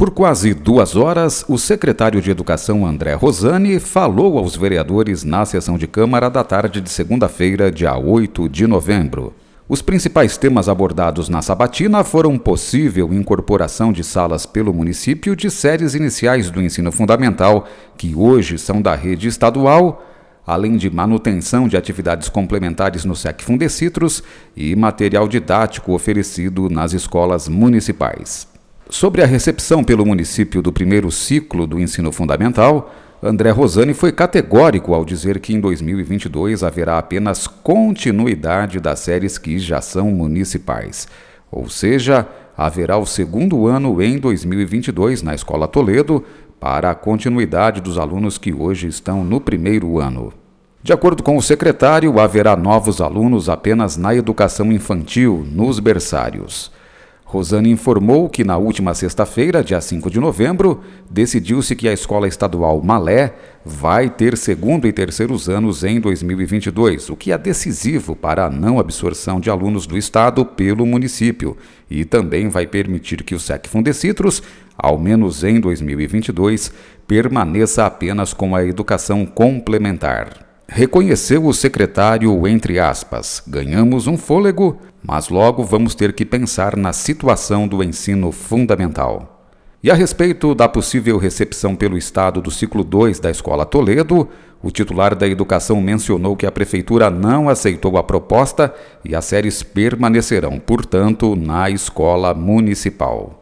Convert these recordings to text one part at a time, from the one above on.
Por quase duas horas, o secretário de Educação André Rosani falou aos vereadores na sessão de Câmara da tarde de segunda-feira, dia 8 de novembro. Os principais temas abordados na sabatina foram possível incorporação de salas pelo município de séries iniciais do ensino fundamental, que hoje são da rede estadual, além de manutenção de atividades complementares no SEC Fundecitros e material didático oferecido nas escolas municipais. Sobre a recepção pelo município do primeiro ciclo do ensino fundamental, André Rosani foi categórico ao dizer que em 2022 haverá apenas continuidade das séries que já são municipais. Ou seja, haverá o segundo ano em 2022 na Escola Toledo para a continuidade dos alunos que hoje estão no primeiro ano. De acordo com o secretário, haverá novos alunos apenas na educação infantil, nos berçários. Rosane informou que na última sexta-feira, dia 5 de novembro, decidiu-se que a Escola Estadual Malé vai ter segundo e terceiros anos em 2022, o que é decisivo para a não absorção de alunos do Estado pelo município e também vai permitir que o SEC Fundecitros, ao menos em 2022, permaneça apenas com a educação complementar. Reconheceu o secretário, entre aspas, ganhamos um fôlego, mas logo vamos ter que pensar na situação do ensino fundamental. E a respeito da possível recepção pelo Estado do ciclo 2 da Escola Toledo, o titular da Educação mencionou que a Prefeitura não aceitou a proposta e as séries permanecerão, portanto, na escola municipal.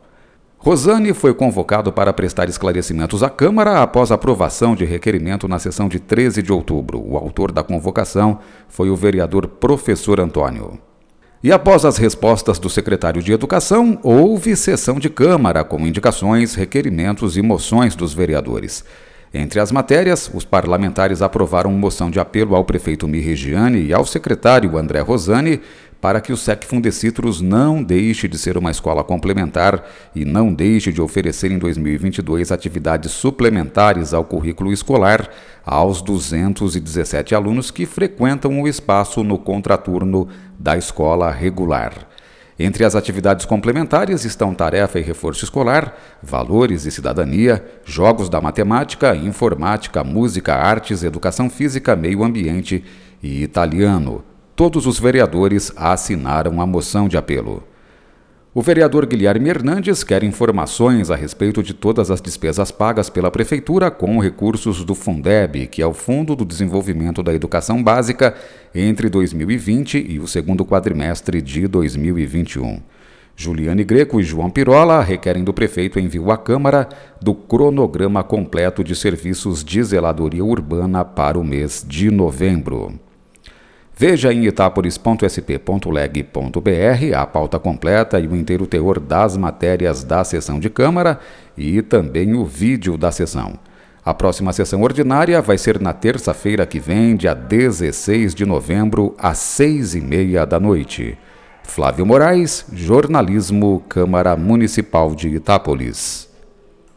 Rosane foi convocado para prestar esclarecimentos à Câmara após aprovação de requerimento na sessão de 13 de outubro. O autor da convocação foi o vereador Professor Antônio. E após as respostas do secretário de Educação, houve sessão de Câmara com indicações, requerimentos e moções dos vereadores. Entre as matérias, os parlamentares aprovaram moção de apelo ao prefeito Mirregiane e ao secretário André Rosani para que o SEC Fundecitros não deixe de ser uma escola complementar e não deixe de oferecer em 2022 atividades suplementares ao currículo escolar aos 217 alunos que frequentam o espaço no contraturno da escola regular. Entre as atividades complementares estão tarefa e reforço escolar, valores e cidadania, jogos da matemática, informática, música, artes, educação física, meio ambiente e italiano todos os vereadores assinaram a moção de apelo. O vereador Guilherme Hernandes quer informações a respeito de todas as despesas pagas pela Prefeitura com recursos do Fundeb, que é o Fundo do Desenvolvimento da Educação Básica, entre 2020 e o segundo quadrimestre de 2021. Juliane Greco e João Pirola requerem do prefeito envio à Câmara do cronograma completo de serviços de zeladoria urbana para o mês de novembro. Veja em itaporis.sp.leg.br a pauta completa e o inteiro teor das matérias da sessão de Câmara e também o vídeo da sessão. A próxima sessão ordinária vai ser na terça-feira que vem, dia 16 de novembro, às seis e meia da noite. Flávio Moraes, Jornalismo, Câmara Municipal de Itápolis.